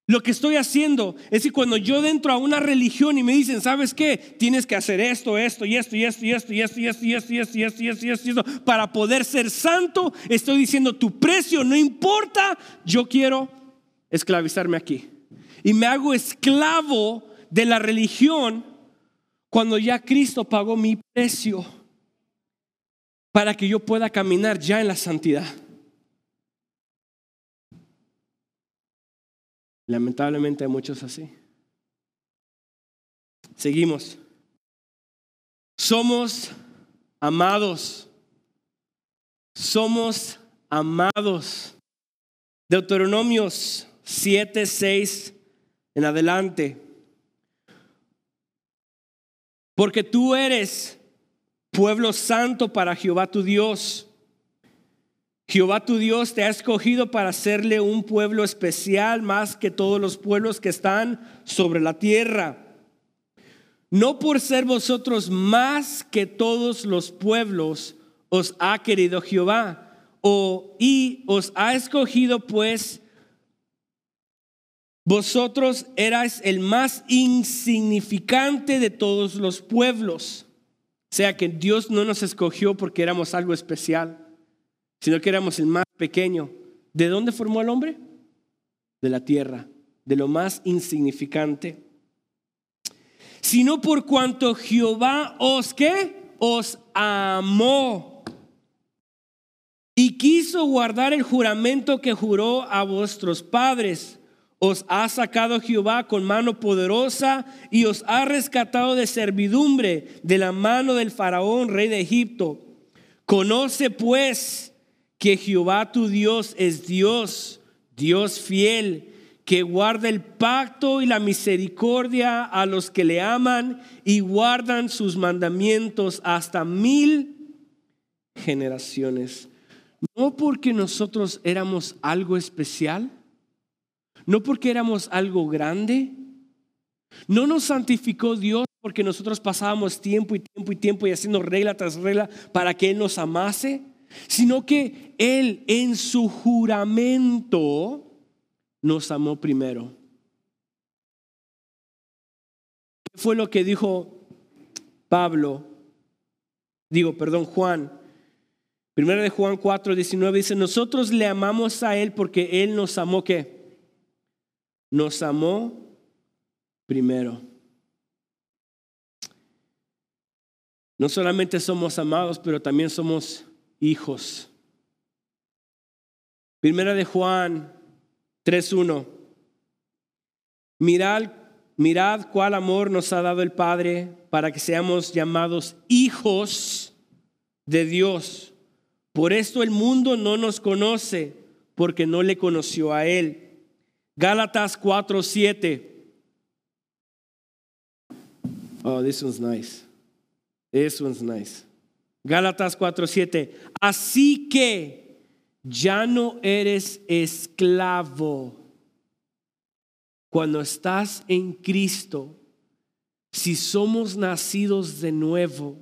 Lo que estoy haciendo es que cuando yo entro a una religión y me dicen, ¿sabes qué? Tienes que hacer esto, esto y esto y esto y esto y esto y esto y esto y esto y esto y esto y esto y esto para poder ser santo, estoy diciendo tu precio no importa, yo quiero esclavizarme aquí. Y me hago esclavo de la religión cuando ya Cristo pagó mi precio para que yo pueda caminar ya en la santidad. Lamentablemente hay muchos así. Seguimos. Somos amados. Somos amados. Deuteronomios 7, 6 en adelante. Porque tú eres pueblo santo para Jehová tu Dios. Jehová tu Dios te ha escogido para hacerle un pueblo especial más que todos los pueblos que están sobre la tierra. No por ser vosotros más que todos los pueblos os ha querido Jehová, o y os ha escogido pues vosotros erais el más insignificante de todos los pueblos. O sea que Dios no nos escogió porque éramos algo especial sino que éramos el más pequeño. ¿De dónde formó al hombre? De la tierra, de lo más insignificante. Sino por cuanto Jehová os que os amó y quiso guardar el juramento que juró a vuestros padres. Os ha sacado Jehová con mano poderosa y os ha rescatado de servidumbre de la mano del faraón, rey de Egipto. Conoce pues que Jehová tu Dios es Dios, Dios fiel, que guarda el pacto y la misericordia a los que le aman y guardan sus mandamientos hasta mil generaciones. No porque nosotros éramos algo especial, no porque éramos algo grande, no nos santificó Dios porque nosotros pasábamos tiempo y tiempo y tiempo y haciendo regla tras regla para que Él nos amase sino que Él en su juramento nos amó primero. ¿Qué fue lo que dijo Pablo? Digo, perdón, Juan. Primero de Juan 4, 19 dice, nosotros le amamos a Él porque Él nos amó ¿qué? Nos amó primero. No solamente somos amados, pero también somos hijos. Primera de Juan 3.1. Mirad, mirad cuál amor nos ha dado el Padre para que seamos llamados hijos de Dios. Por esto el mundo no nos conoce, porque no le conoció a Él. Gálatas 4:7. Oh, this one's nice. This one's nice. Gálatas 4:7. Así que ya no eres esclavo. Cuando estás en Cristo, si somos nacidos de nuevo,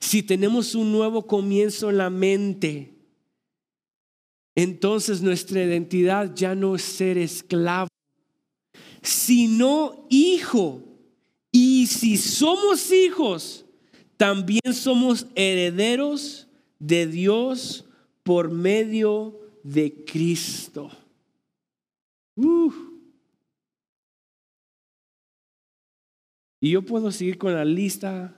si tenemos un nuevo comienzo en la mente, entonces nuestra identidad ya no es ser esclavo, sino hijo. Y si somos hijos, también somos herederos de Dios por medio de Cristo. Y yo puedo seguir con la lista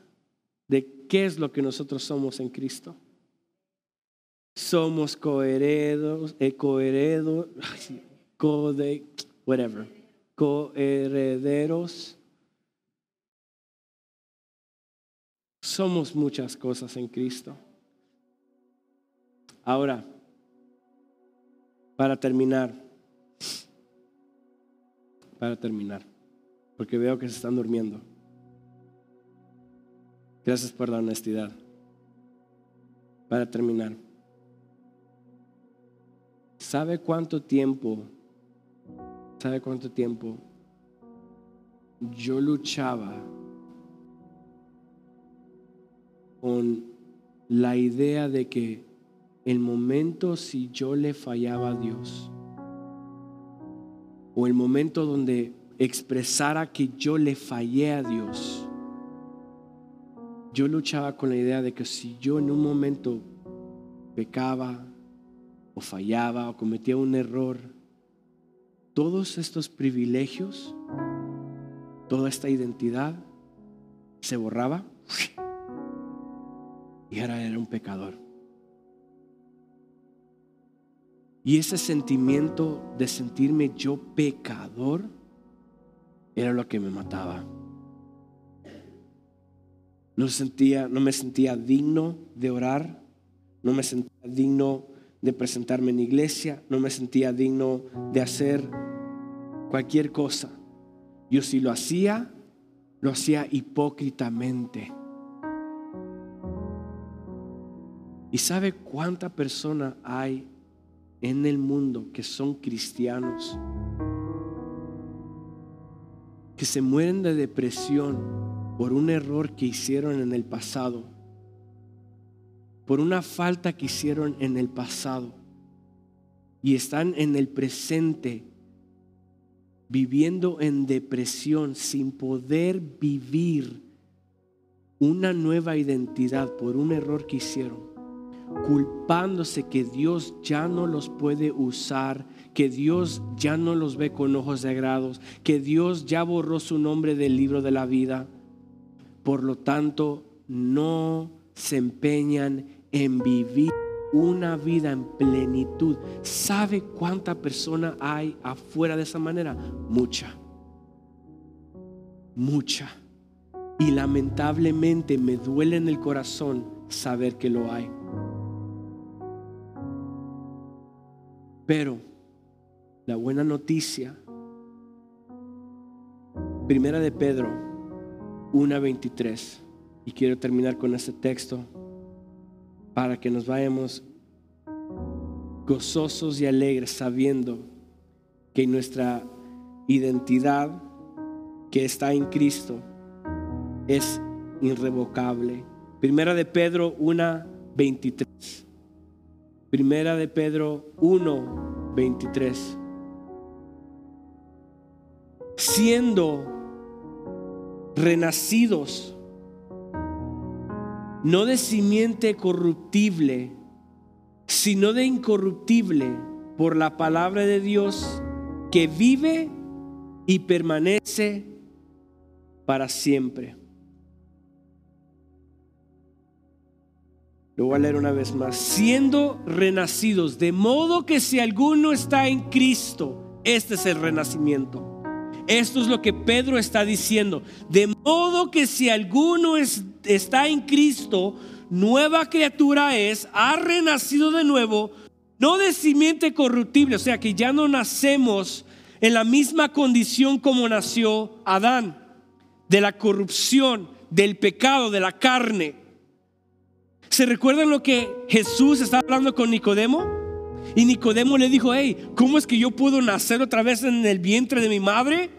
de qué es lo que nosotros somos en Cristo. Somos coheredos, eh, coheredos, whatever, coherederos Somos muchas cosas en Cristo. Ahora, para terminar, para terminar, porque veo que se están durmiendo. Gracias por la honestidad. Para terminar, ¿sabe cuánto tiempo, sabe cuánto tiempo yo luchaba con la idea de que el momento si yo le fallaba a Dios, o el momento donde expresara que yo le fallé a Dios, yo luchaba con la idea de que si yo en un momento pecaba o fallaba o cometía un error, todos estos privilegios, toda esta identidad se borraba y ahora era un pecador. Y ese sentimiento de sentirme yo pecador era lo que me mataba. No, sentía, no me sentía digno de orar, no me sentía digno de presentarme en iglesia, no me sentía digno de hacer cualquier cosa. Yo si lo hacía, lo hacía hipócritamente. ¿Y sabe cuánta persona hay en el mundo que son cristianos? Que se mueren de depresión por un error que hicieron en el pasado, por una falta que hicieron en el pasado, y están en el presente viviendo en depresión sin poder vivir una nueva identidad por un error que hicieron culpándose que Dios ya no los puede usar, que Dios ya no los ve con ojos de que Dios ya borró su nombre del libro de la vida. Por lo tanto, no se empeñan en vivir una vida en plenitud. ¿Sabe cuánta persona hay afuera de esa manera? Mucha. Mucha. Y lamentablemente me duele en el corazón saber que lo hay. Pero la buena noticia, primera de Pedro 1.23, y quiero terminar con este texto para que nos vayamos gozosos y alegres sabiendo que nuestra identidad que está en Cristo es irrevocable. Primera de Pedro 1.23. Primera de Pedro 1, 23. Siendo renacidos, no de simiente corruptible, sino de incorruptible por la palabra de Dios que vive y permanece para siempre. Lo voy a leer una vez más. Siendo renacidos, de modo que si alguno está en Cristo, este es el renacimiento. Esto es lo que Pedro está diciendo. De modo que si alguno está en Cristo, nueva criatura es, ha renacido de nuevo, no de simiente corruptible, o sea que ya no nacemos en la misma condición como nació Adán, de la corrupción, del pecado, de la carne ¿Se recuerdan lo que Jesús estaba hablando con Nicodemo? Y Nicodemo le dijo, hey, ¿cómo es que yo puedo nacer otra vez en el vientre de mi madre?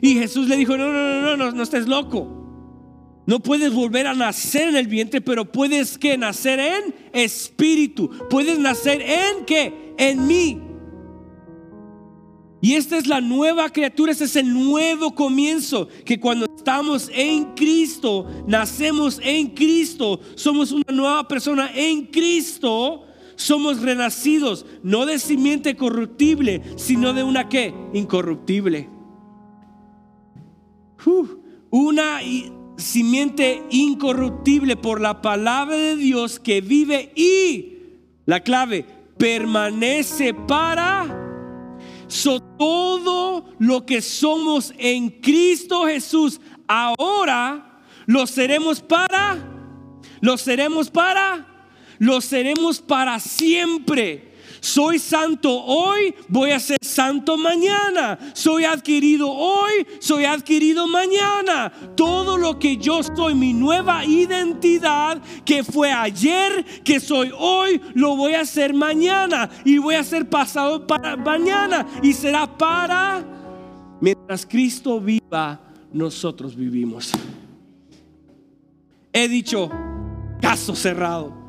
Y Jesús le dijo, no, no, no, no, no, no estés loco. No puedes volver a nacer en el vientre, pero puedes que nacer en espíritu. Puedes nacer en qué? En mí. Y esta es la nueva criatura, este es el nuevo comienzo, que cuando estamos en Cristo, nacemos en Cristo, somos una nueva persona en Cristo, somos renacidos, no de simiente corruptible, sino de una que incorruptible. una simiente incorruptible por la palabra de Dios que vive y, la clave, permanece para So, todo lo que somos en Cristo Jesús, ahora lo seremos para, lo seremos para, lo seremos para siempre. Soy santo hoy, voy a ser santo mañana. Soy adquirido hoy, soy adquirido mañana. Todo lo que yo soy, mi nueva identidad que fue ayer, que soy hoy, lo voy a hacer mañana y voy a ser pasado para mañana y será para mientras Cristo viva, nosotros vivimos. He dicho, caso cerrado.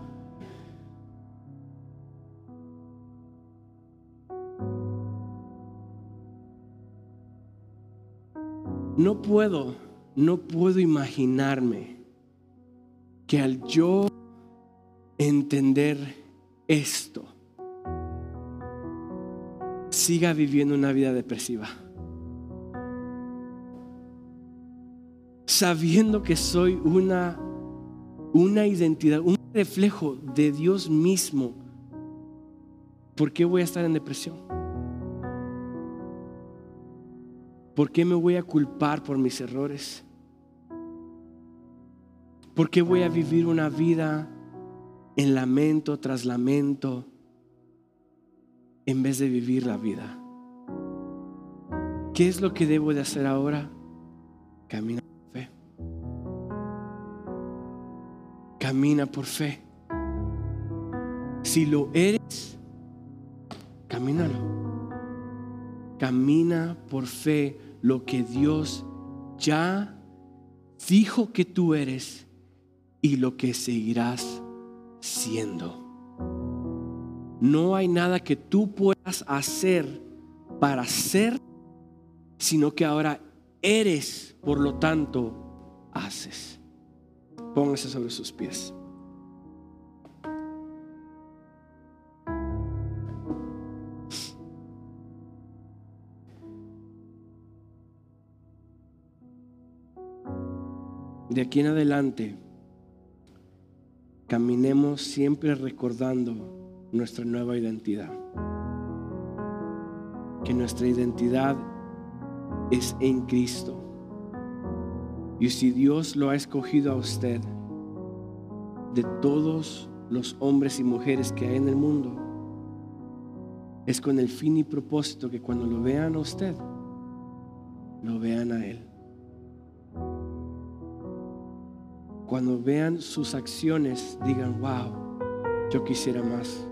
No puedo, no puedo imaginarme que al yo entender esto, siga viviendo una vida depresiva. Sabiendo que soy una, una identidad, un reflejo de Dios mismo, ¿por qué voy a estar en depresión? ¿Por qué me voy a culpar por mis errores? ¿Por qué voy a vivir una vida en lamento tras lamento en vez de vivir la vida? ¿Qué es lo que debo de hacer ahora? Camina por fe. Camina por fe. Si lo eres, camínalo. Camina por fe lo que Dios ya dijo que tú eres y lo que seguirás siendo. No hay nada que tú puedas hacer para ser, sino que ahora eres, por lo tanto, haces. Póngase sobre sus pies. De aquí en adelante, caminemos siempre recordando nuestra nueva identidad. Que nuestra identidad es en Cristo. Y si Dios lo ha escogido a usted, de todos los hombres y mujeres que hay en el mundo, es con el fin y propósito que cuando lo vean a usted, lo vean a Él. Cuando vean sus acciones, digan, wow, yo quisiera más.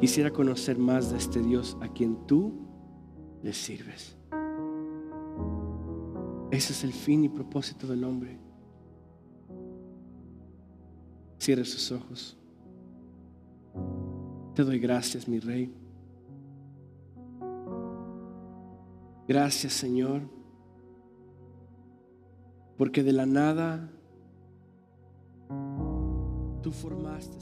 Quisiera conocer más de este Dios a quien tú le sirves. Ese es el fin y propósito del hombre. Cierre sus ojos. Te doy gracias, mi rey. Gracias, Señor, porque de la nada Tú formaste,